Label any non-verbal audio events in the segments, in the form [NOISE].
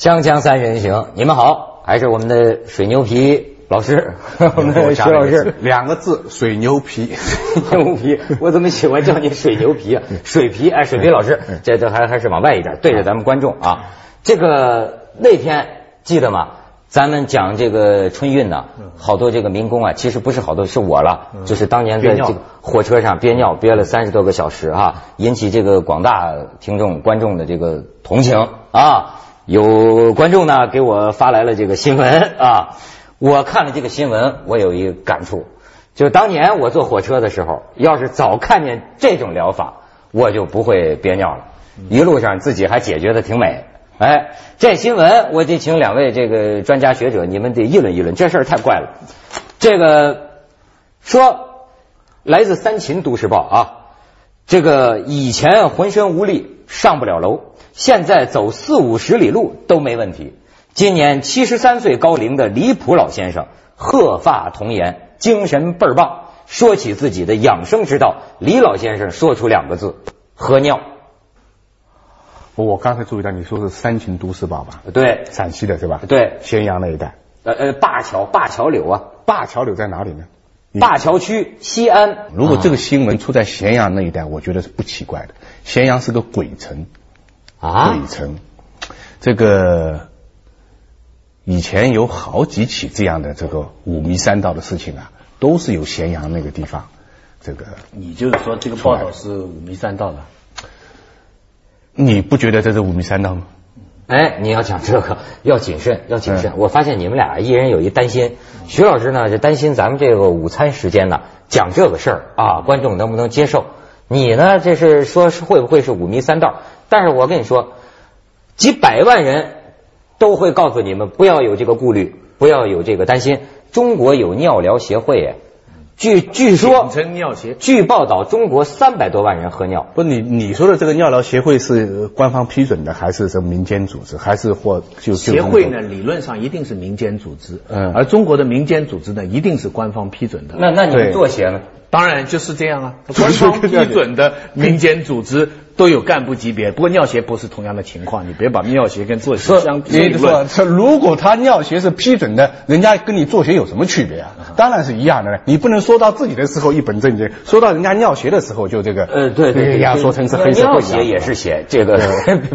锵锵三人行，你们好，还是我们的水牛皮老师，[LAUGHS] 我们的徐老师，两个字，水牛皮，牛皮，[LAUGHS] 我怎么喜欢叫你水牛皮啊？水皮，哎，水皮老师，这这还还是往外一点，对着咱们观众啊。这个那天记得吗？咱们讲这个春运呢，好多这个民工啊，其实不是好多，是我了，就是当年在这个火车上憋尿憋了三十多个小时啊，引起这个广大听众观众的这个同情啊。有观众呢给我发来了这个新闻啊，我看了这个新闻，我有一个感触，就是当年我坐火车的时候，要是早看见这种疗法，我就不会憋尿了，一路上自己还解决的挺美。哎，这新闻我得请两位这个专家学者，你们得议论议论，这事儿太怪了。这个说来自三秦都市报啊，这个以前浑身无力，上不了楼。现在走四五十里路都没问题。今年七十三岁高龄的李普老先生，鹤发童颜，精神倍儿棒。说起自己的养生之道，李老先生说出两个字：喝尿。我刚才注意到你说是三秦都市报吧？对，陕西的是吧？对，咸阳那一带。呃呃，灞桥，灞桥柳啊，灞桥柳在哪里呢？灞桥区西安。如果这个新闻出在咸阳那一带，我觉得是不奇怪的。咸阳是个鬼城。啊，鬼城，这个以前有好几起这样的这个五迷三道的事情啊，都是有咸阳那个地方。这个，你就是说这个报道是五迷三道的？你不觉得这是五迷三道吗？哎，你要讲这个要谨慎，要谨慎。我发现你们俩一人有一担心，徐老师呢就担心咱们这个午餐时间呢讲这个事儿啊，观众能不能接受？你呢这是说是会不会是五迷三道？但是我跟你说，几百万人都会告诉你们不要有这个顾虑，不要有这个担心。中国有尿疗协会，据据说，称尿协。据报道，中国三百多万人喝尿。不，你你说的这个尿疗协会是官方批准的，还是什么民间组织，还是或就协会呢？理论上一定是民间组织，嗯，而中国的民间组织呢，一定是官方批准的。那那你们做协呢？当然就是这样啊，[LAUGHS] 官方批准的民间组织都有干部级别，不过尿协不是同样的情况，你别把尿协跟作协相比。说，如果他尿协是批准的，人家跟你作协有什么区别啊？当然是一样的了，你不能说到自己的时候一本正经，说到人家尿协的时候就这个，呃，对对，人家说成是黑社会尿协也是协，这个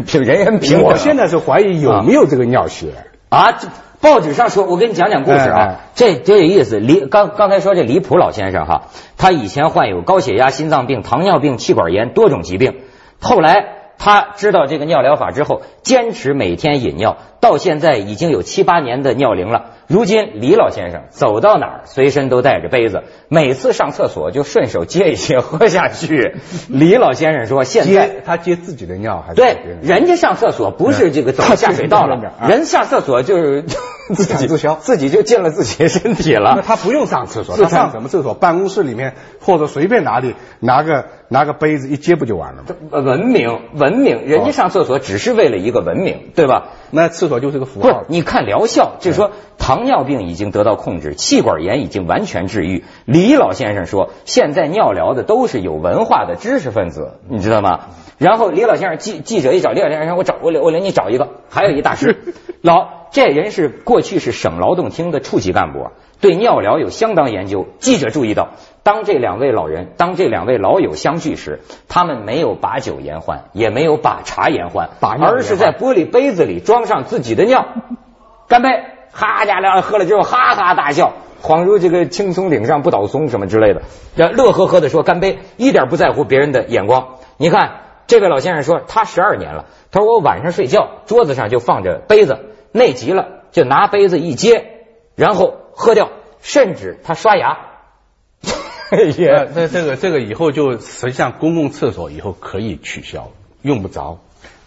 凭 [LAUGHS] 人 [LAUGHS] 人平。我现在是怀疑有没有这个尿协啊？报纸上说，我给你讲讲故事啊，这这有意思。李刚刚才说这李普老先生哈，他以前患有高血压、心脏病、糖尿病、气管炎多种疾病，后来他知道这个尿疗法之后，坚持每天饮尿，到现在已经有七八年的尿龄了。如今李老先生走到哪儿随身都带着杯子，每次上厕所就顺手接一些 [LAUGHS] 喝下去。李老先生说：“现在他接自己的尿还是对人家上厕所不是这个走下水道了，[LAUGHS] 人下厕所就是 [LAUGHS] 自己自消，自己就进了自己身体了。他不用上厕所，他上什么厕所？办公室里面或者随便哪里拿个拿个杯子一接不就完了吗？文明文明，人家上厕所只是为了一个文明，对吧？那厕所就是个符号。你看疗效，就是说。糖尿病已经得到控制，气管炎已经完全治愈。李老先生说，现在尿疗的都是有文化的知识分子，你知道吗？然后李老先生记记者一找李老先生，我找我我领你找一个，还有一大师，老这人是过去是省劳动厅的处级干部，对尿疗有相当研究。记者注意到，当这两位老人，当这两位老友相聚时，他们没有把酒言欢，也没有把茶言欢，而是在玻璃杯子里装上自己的尿，干杯。哈家俩喝了之后哈哈大笑，恍如这个青松岭上不倒松什么之类的，这乐呵呵的说干杯，一点不在乎别人的眼光。你看这位老先生说他十二年了，他说我晚上睡觉桌子上就放着杯子，内急了就拿杯子一接，然后喝掉，甚至他刷牙。[LAUGHS] 也那这个这个以后就实际上公共厕所以后可以取消，用不着。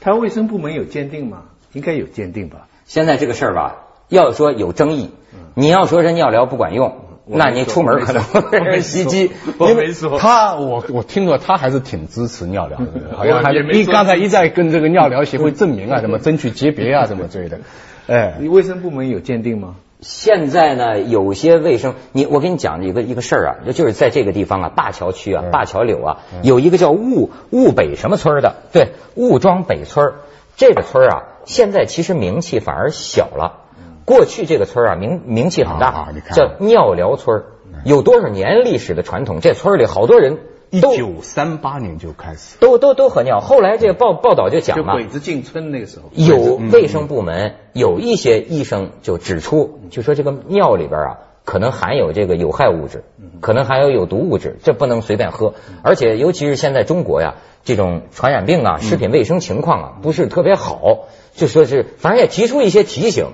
他卫生部门有鉴定吗？应该有鉴定吧。现在这个事儿吧。要说有争议，你要说这尿疗不管用，那你出门可能会袭击。因为他，我我听说他还是挺支持尿疗的，[LAUGHS] 好像还一刚才一再跟这个尿疗协会证明啊，什么争取级别啊，什么之类的。[LAUGHS] 哎，你卫生部门有鉴定吗？现在呢，有些卫生，你我跟你讲一个一个事儿啊，就是在这个地方啊，灞桥区啊，灞桥柳啊，有一个叫雾雾北什么村的，对，雾庄北村这个村啊。现在其实名气反而小了。过去这个村啊，名名气很大，啊叫尿疗村，有多少年历史的传统？这村里好多人一九三八年就开始，都都都喝尿。后来这个报报道就讲了，就鬼子进村那个时候，有卫生部门有一些医生就指出，就说这个尿里边啊，可能含有这个有害物质，可能含有有毒物质，这不能随便喝。而且尤其是现在中国呀，这种传染病啊、食品卫生情况啊不是特别好，就说是反正也提出一些提醒。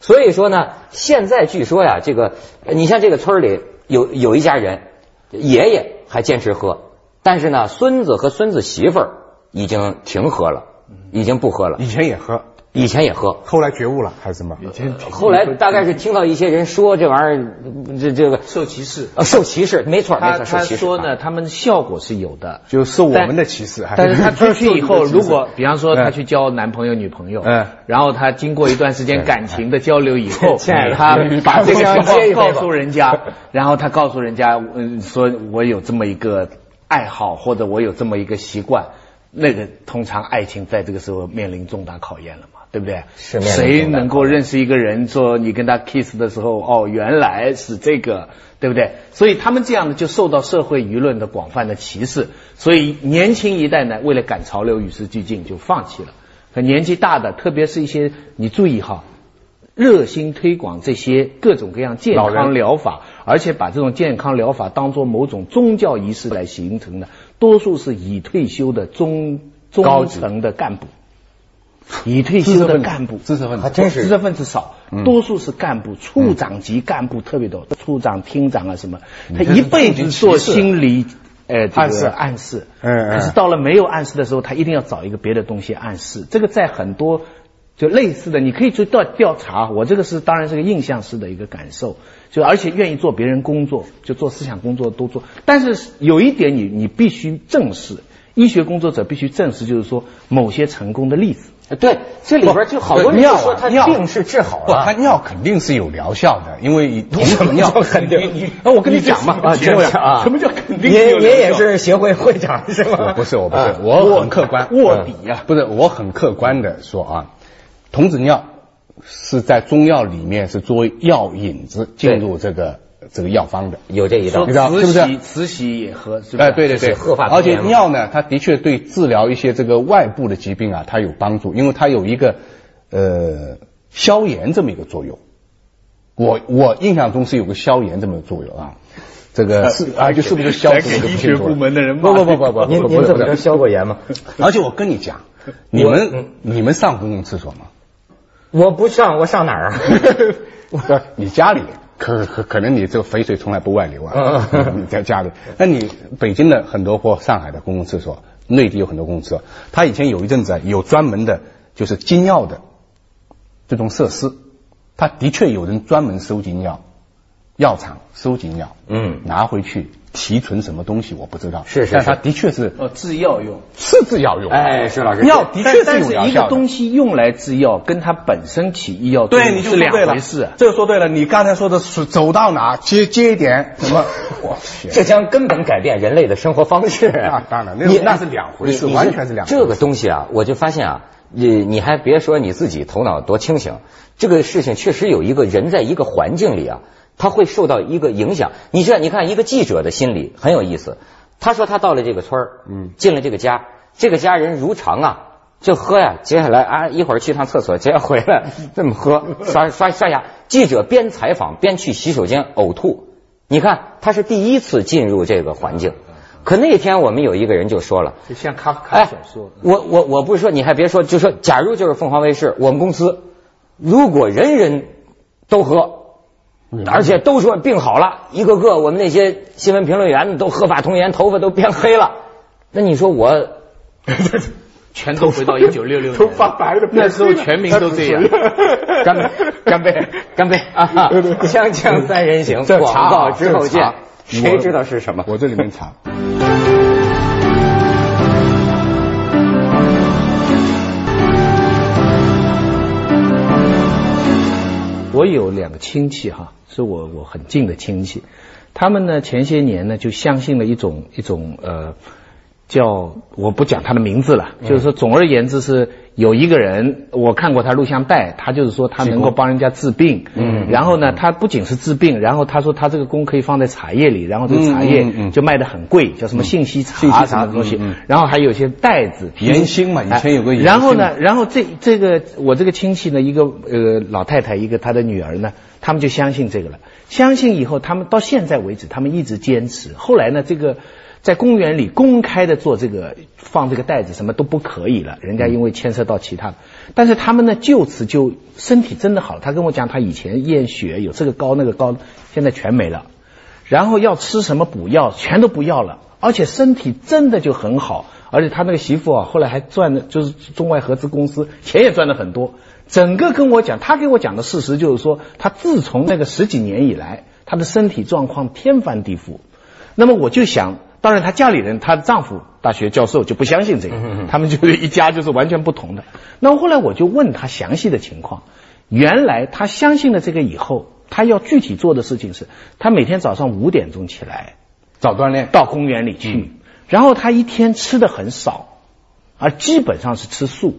所以说呢，现在据说呀，这个呃你像这个村里有有一家人，爷爷还坚持喝，但是呢，孙子和孙子媳妇儿已经停喝了，已经不喝了。以前也喝，以前也喝，后来觉悟了还是什么？后来大概是听到一些人说这玩意儿，这这个。受歧视。呃受歧视，没错没错，受他他歧视。说呢，他们效果是有的，就受我们的歧视，还但是他 [LAUGHS] 出去以后，如果比方说他嗯去交男朋友、女朋友，嗯。然后他经过一段时间感情的交流以后，[LAUGHS] 亲爱的。他把这个 [LAUGHS] 情况告诉人家，然后他告诉人家，嗯，说我有这么一个爱好，或者我有这么一个习惯，那个通常爱情在这个时候面临重大考验了嘛，对不对？谁能够认识一个人，说你跟他 kiss 的时候，哦，原来是这个，对不对？所以他们这样呢，就受到社会舆论的广泛的歧视。所以年轻一代呢，为了赶潮流、与时俱进，就放弃了。可年纪大的，特别是一些你注意哈，热心推广这些各种各样健康疗法，而且把这种健康疗法当做某种宗教仪式来形成的，多数是已退休的中中高层的干部，已退休的干部，知识分子还真是知识分子少，嗯多数是干部，处长级干部特别多，处长、厅长啊什么，他一辈子做心理呃这个暗示暗示，嗯嗯可是到了没有暗示的时候，他一定要找一个别的东西暗示。这个在很多就类似的，你可以去调调查。我这个是当然是个印象式的一个感受，就而且愿意做别人工作，就做思想工作都做。但是有一点你你必须正视，医学工作者必须正视，就是说某些成功的例子。对，这里边就好多人说他尿病是治好了，他。尿肯定是有疗效的，因为同什么尿肯定你你那我跟你讲嘛，啊，听我讲啊，什么叫肯定您有疗效您也是协会会长是吗？我不是，我不是啊，我很客观，卧底呀不是，我很客观的说啊，童子尿是在中药里面是作为药引子进入这个这个药方的。有这一道你知道是不是慈禧慈禧也喝，是不是？哎，对对对，是鹤发而且尿呢，它的确对治疗一些这个外部的疾病啊，它有帮助，因为它有一个呃消炎这么一个作用。我我印象中是有个消炎这么个作用啊，这个是啊，就是不是消给医学部门的人不不不不不，您不您怎么着不不消过炎吗？而且我跟你讲，你们嗯你们上公共厕所吗？我不上，我上哪儿啊？不，你家里可可可能你这个肥水从来不外流啊，嗯你在家里。那你北京的很多或上海的公共厕所，内地有很多公共厕所，它以前有一阵子啊有专门的，就是精尿的这种设施，它的确有人专门收集尿，药厂收集尿，嗯拿回去提纯什么东西我不知道，是是是但它的确是呃，制药用。是制药用的，哎是老师药的确但是一个有疗效的。东西用来制药，跟它本身起医药作对，用是两回事啊。这个说对了，你刚才说的是走到哪接接一点什么，[LAUGHS] 我去，这将根本改变人类的生活方式。[LAUGHS] 那当然那你那是两回事完全是两回事这个东西啊，我就发现啊，你你还别说你自己头脑多清醒，这个事情确实有一个人在一个环境里啊，他会受到一个影响。你知道，你看一个记者的心理很有意思。他说他到了这个村儿，嗯进了这个家，这个家人如常啊。就喝呀，接下来啊，一会儿去趟厕所，接着回来 [LAUGHS] 这么喝，刷刷刷牙。记者边采访边去洗手间呕吐。你看，他是第一次进入这个环境。可那天我们有一个人就说了，就像卡夫卡说，，我我我不是说，你还别说，就说假如就是凤凰卫视，我们公司如果人人都喝，而且都说病好了，一个个我们那些新闻评论员都鹤发童颜，头发都变黑了，那你说我 [LAUGHS] 全都回到一九六六年，头发白的那时候全民都这样。[LAUGHS] 干杯，干杯，干杯啊！锵锵三人行，广告之后见。谁知道是什么？我这里面查。我有两个亲戚哈，是我我很近的亲戚，他们呢前些年呢就相信了一种一种呃叫我不讲他的名字了，就是说总而言之是有一个人，我看过他录像带，他就是说他能够帮人家治病，嗯，然后呢，他不仅是治病，然后他说他这个功可以放在茶叶里，然后这个茶叶嗯就卖的很贵，叫什么信息茶信息茶什么东西。然后还有一些袋子，盐心嘛以前有个然后呢，然后这这个我这个亲戚呢，一个呃老太太，一个她的女儿呢，他们就相信这个了。相信以后，他们到现在为止，他们一直坚持。后来呢，这个在公园里公开的做这个放这个袋子什么都不可以了，人家因为牵涉到其他的。但是他们呢，就此就身体真的好。他跟我讲，他以前验血有这个高那个高，现在全没了。然后要吃什么补药，全都不要了，而且身体真的就很好，而且他那个媳妇啊，后来还赚的，就是中外合资公司，钱也赚了很多。整个跟我讲，他给我讲的事实就是说，他自从那个十几年以来，他的身体状况天翻地覆。那么我就想，当然她家里人，她的丈夫大学教授就不相信这个，他们就是一家就是完全不同的。那后来我就问他详细的情况，原来他相信了这个以后，他要具体做的事情是，他每天早上五点钟起来，早锻炼，到公园里去，然后他一天吃的很少，而基本上是吃素。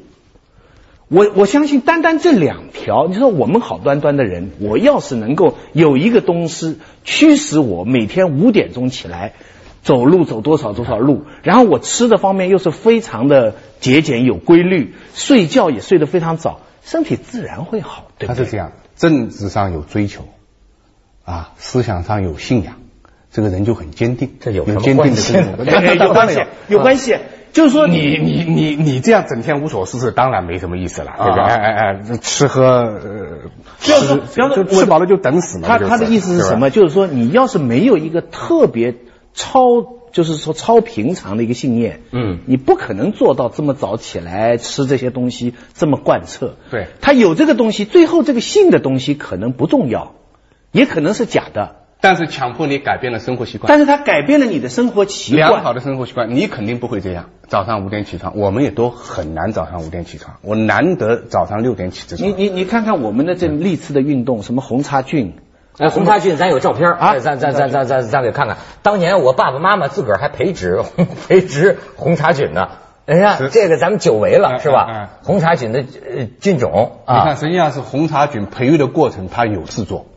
我我相信单单这两条，你说我们好端端的人，我要是能够有一个东西驱使我每天五点钟起来走路走多少多少路，然后我吃的方面又是非常的节俭有规律，睡觉也睡得非常早，身体自然会好，对不对？他是这样，政治上有追求，啊，思想上有信仰，这个人就很坚定，这有什么坚定的关系？[LAUGHS] 有关系，有关系，就是说你你你你这样整天无所事事，当然没什么意思了，对不对？啊哎哎哎，吃喝呃，不要说吃不要说就吃饱了就等死嘛。他他的意思是什么？？就是说，你要是没有一个特别超，就是说超平常的一个信念，嗯你不可能做到这么早起来吃这些东西，这么贯彻。对他有这个东西，最后这个信的东西可能不重要，也可能是假的，但是强迫你改变了生活习惯，但是他改变了你的生活习惯。良好的生活习惯，你肯定不会这样。早上五点起床，我们也都很难早上五点起床，我难得早上六点起。你你你看看我们的这历次的运动，什么红茶菌，哎，红茶菌咱有照片啊哎咱咱咱咱咱咱给看看。当年我爸爸妈妈自个儿还培植 [LAUGHS] 培植红茶菌呢。哎呀，这个咱们久违了，嗯是吧？嗯嗯红茶菌的呃菌种你看，啊，实际上是红茶菌培育的过程，它有事做，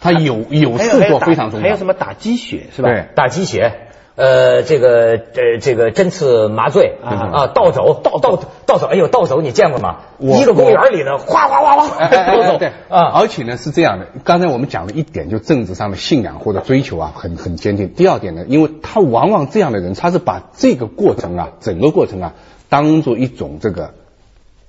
它有有事做非常重要。还有什么打鸡血是吧？对打鸡血，呃，这个呃这个针刺麻醉啊啊，倒走倒倒倒走，哎呦，倒走你见过吗？一个公园里呢，哗哗哗哗倒走对啊，而且呢是这样的，刚才我们讲了一点，就政治上的信仰或者追求啊，很很坚定。第二点呢，因为他往往这样的人，他是把这个过程啊，整个过程啊，当做一种这个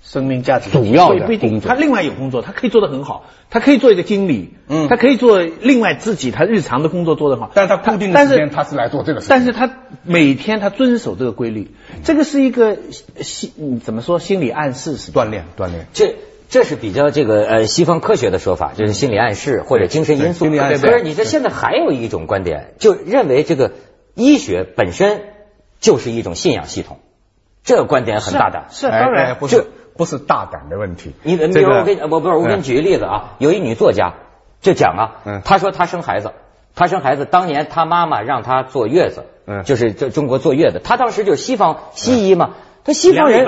生命价值主要的不不一定，工作。他另外有工作，他可以做得很好，他可以做一个经理，嗯。他可以做另外自己他日常的工作做得好，但是他固定的但是时间他是来做这个事但是他每天他遵守这个规律，这个是一个心嗯怎么说心理暗示是吧锻炼锻炼。这这是比较这个呃西方科学的说法，就是心理暗示或者精神因素。对心理暗示。可是你这现在还有一种观点，就认为这个医学本身就是一种信仰系统，这个观点很大胆。是啊当然。哎哎不是大胆的问题。你比如我给你我不是我给你嗯举个例子啊，有一女作家就讲啊嗯，她说她生孩子，她生孩子当年她妈妈让她坐月子，嗯就是这中国坐月子，她当时就是西方西医嘛。她西方人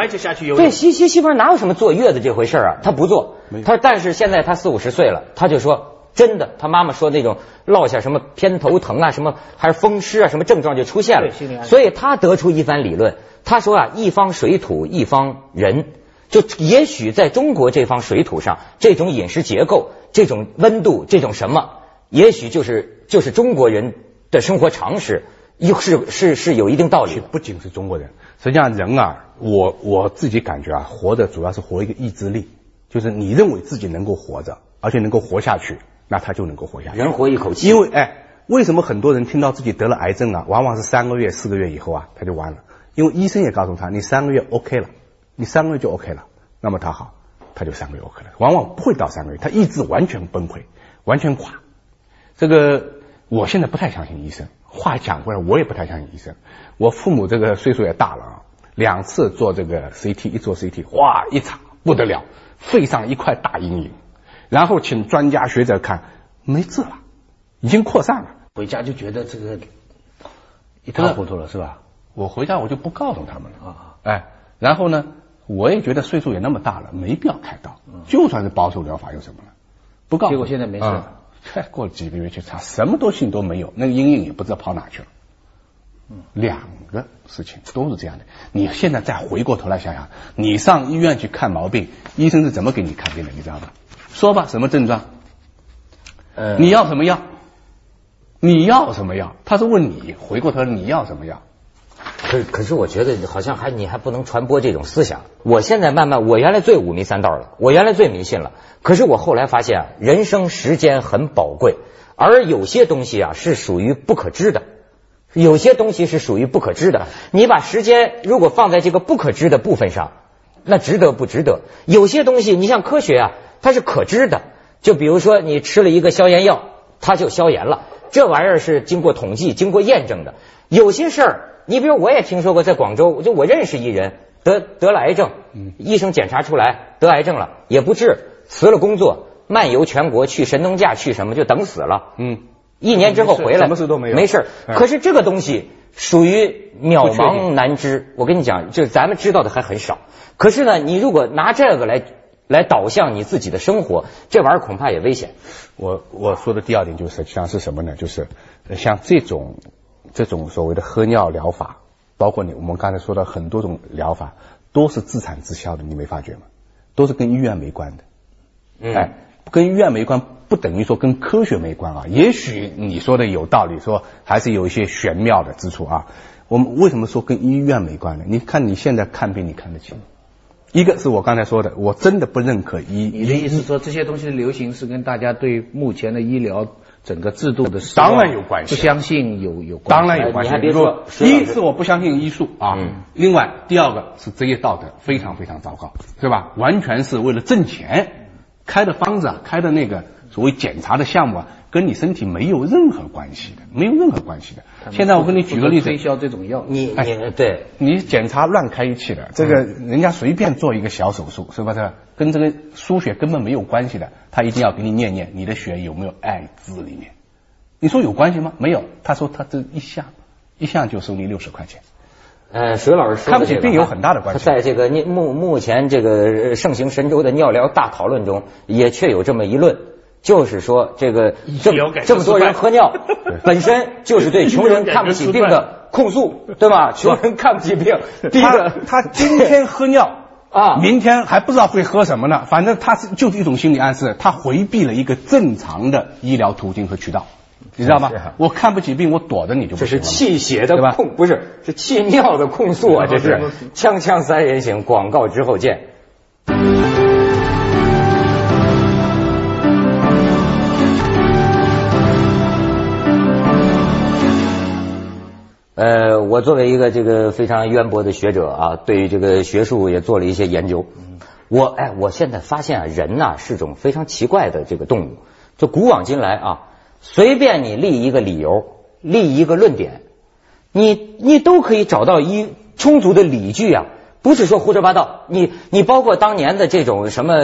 对西西西方人哪有什么坐月子这回事啊？她不做，她说但是现在她四五十岁了，她就说真的，她妈妈说那种落下什么偏头疼啊，什么还是风湿啊，什么症状就出现了所以她得出一番理论，她说啊，一方水土一方人。就也许在中国这方水土上，这种饮食结构、这种温度、这种什么，也许就是就是中国人的生活常识，又是是是有一定道理的。不仅是中国人，实际上人啊，我我自己感觉啊，活着主要是活一个意志力，就是你认为自己能够活着，而且能够活下去，那他就能够活下去。人活一口气，因为哎，为什么很多人听到自己得了癌症啊，往往是三个月、四个月以后啊，他就完了，因为医生也告诉他，你三个月 OK 了，你三个月就 OK 了，那么他好，他就三个月 OK 了，往往不会到三个月，他意志完全崩溃，完全垮。这个我现在不太相信医生。话讲过来，我也不太相信医生。我父母这个岁数也大了啊，两次做这个 CT，一做 CT，哇，一查不得了，肺上一块大阴影，然后请专家学者看，没治了，已经扩散了。回家就觉得这个一塌糊涂了是吧？我回家我就不告诉他们了啊，哎，然后呢，我也觉得岁数也那么大了，没必要开刀。就算是保守疗法又怎么了？不告诉结果现在没事嗯再 [LAUGHS] 过了几个月去查，什么都性都没有，那个阴影也不知道跑哪去了。两个事情都是这样的。你现在再回过头来想想，你上医院去看毛病，医生是怎么给你看病的？你知道吧？说吧，什么症状？呃你要什么药？你要什么药？他是问你，回过头来你要什么药？可可是我觉得好像还你还不能传播这种思想。我现在慢慢，我原来最五迷三道了，我原来最迷信了。可是我后来发现啊，人生时间很宝贵，而有些东西啊是属于不可知的，有些东西是属于不可知的。你把时间如果放在这个不可知的部分上，那值得不值得？有些东西，你像科学啊，它是可知的。就比如说你吃了一个消炎药，它就消炎了，这玩意儿是经过统计、经过验证的。有些事儿，你比如我也听说过，在广州，就我认识一人得得了癌症，医生检查出来得癌症了，也不治，辞了工作，漫游全国，去神农架，去什么就等死了。嗯，一年之后回来，什么事都没有没事可是这个东西属于渺茫难知，我跟你讲，就是咱们知道的还很少。可是呢，你如果拿这个来来导向你自己的生活，这玩意儿恐怕也危险。我我说的第二点就是，实际上是什么呢？就是呃像这种这种所谓的喝尿疗法，包括你我们刚才说的很多种疗法，都是自产自销的，你没发觉吗？都是跟医院没关的。嗯哎，跟医院没关，不等于说跟科学没关啊。也许你说的有道理，说还是有一些玄妙的之处啊。我们为什么说跟医院没关呢？你看你现在看病，你看得清。一个是我刚才说的，我真的不认可医。你的意思说这些东西的流行是跟大家对目前的医疗整个制度的失当然有关系不相信有有关系。当然有关系。你还别说如石老师一是我不相信医术啊，嗯另外第二个是职业道德非常非常糟糕，对吧？完全是为了挣钱开的方子啊，开的那个所谓检查的项目啊，跟你身体没有任何关系的，没有任何关系的。现在我跟你举个例子推，销这种药，你哎你对，你检查乱开一气的，这个人家随便做一个小手术，是不是？跟这个输血根本没有关系的，他一定要给你念念你的血有没有艾滋里面。你说有关系吗？没有。他说他这一项一项就收你六十块钱。呃，水老师说这个看不起病有很大的关系在这个目目前这个呃盛行神州的尿疗大讨论中，也确有这么一论，就是说这个这么多人喝尿，[LAUGHS] 本身就是对穷人看不起病的控诉，对吧？[LAUGHS] 穷人看不起病，[LAUGHS] 第一他个他今天喝尿啊明天还不知道会喝什么呢。反正他是就是一种心理暗示，他回避了一个正常的医疗途径和渠道，你知道吗啊？我看不起病，我躲着你就不这是气血的控，不是是气尿的控诉啊！这是锵锵三人行，广告之后见。呃，我作为一个这个非常渊博的学者啊，对于这个学术也做了一些研究。我哎，我现在发现啊，人呐、是种非常奇怪的这个动物。就古往今来啊，随便你立一个理由，立一个论点，你你都可以找到一充足的理据啊，不是说胡说八道。你你包括当年的这种什么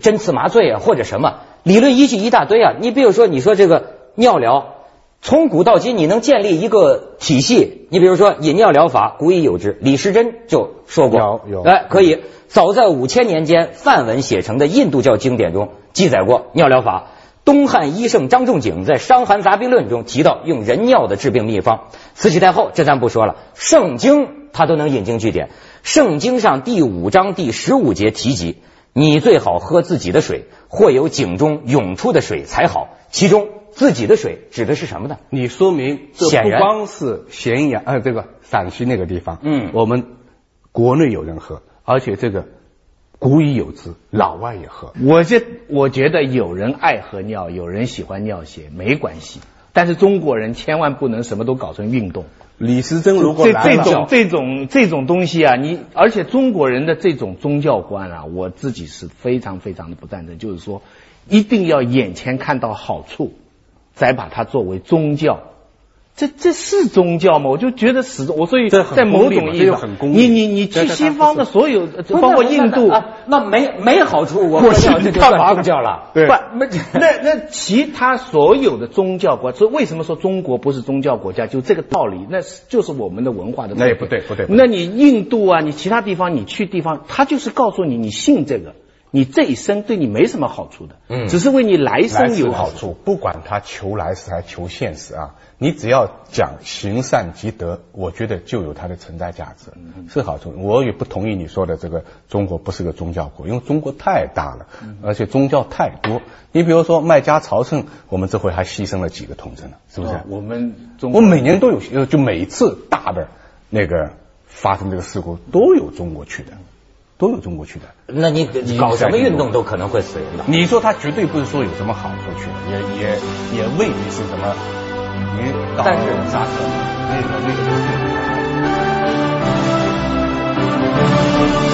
针刺麻醉啊，或者什么理论依据一大堆啊。你比如说，你说这个尿疗，从古到今你能建立一个体系，你比如说饮尿疗法，古已有之，李时珍就说过，有有哎，可以。早在五千年间，梵文写成的印度教经典中记载过尿疗法。东汉医圣张仲景在《伤寒杂病论》中提到用人尿的治病秘方。慈禧太后这咱不说了，圣经他都能引经据典。圣经上第五章第十五节提及，你最好喝自己的水，或有井中涌出的水才好。其中自己的水指的是什么呢？你说明这不光是咸阳呃这个陕西那个地方，嗯我们国内有人喝，而且这个古已有之，老外也喝。我这我觉得有人爱喝尿，有人喜欢尿血，没关系。但是中国人千万不能什么都搞成运动。李时珍如果这这种这种这种东西啊，你而且中国人的这种宗教观啊，我自己是非常非常的不赞成。就是说，一定要眼前看到好处，再把它作为宗教。这这是宗教吗？我就觉得始终我所以在某种意义上你你你去西方的所有，包括印度那，没没好处，我过去干嘛宗教了。[LAUGHS] 对不，那那其他所有的宗教国，所以为什么说中国不是宗教国家？就这个道理，那是就是我们的文化的。那也不对不对那你印度啊，你其他地方，你去地方，他就是告诉你，你信这个，你这一生对你没什么好处的，嗯只是为你来来生有好处，不管他求来世还求现世啊，你只要讲行善积德，我觉得就有它的存在价值，是好处。我也不同意你说的这个中国不是个宗教国，因为中国太大了，而且宗教太多。你比如说麦加朝圣，我们这回还牺牲了几个同志呢，是不是？哦我们中我每年都有，呃就每一次大的那个发生这个事故都有中国去的，都有中国去的。那你搞什么运动都可能会死人的。你说他绝对不是说有什么好处去的，也也也未必是什么，你导但是刹车，那个那个。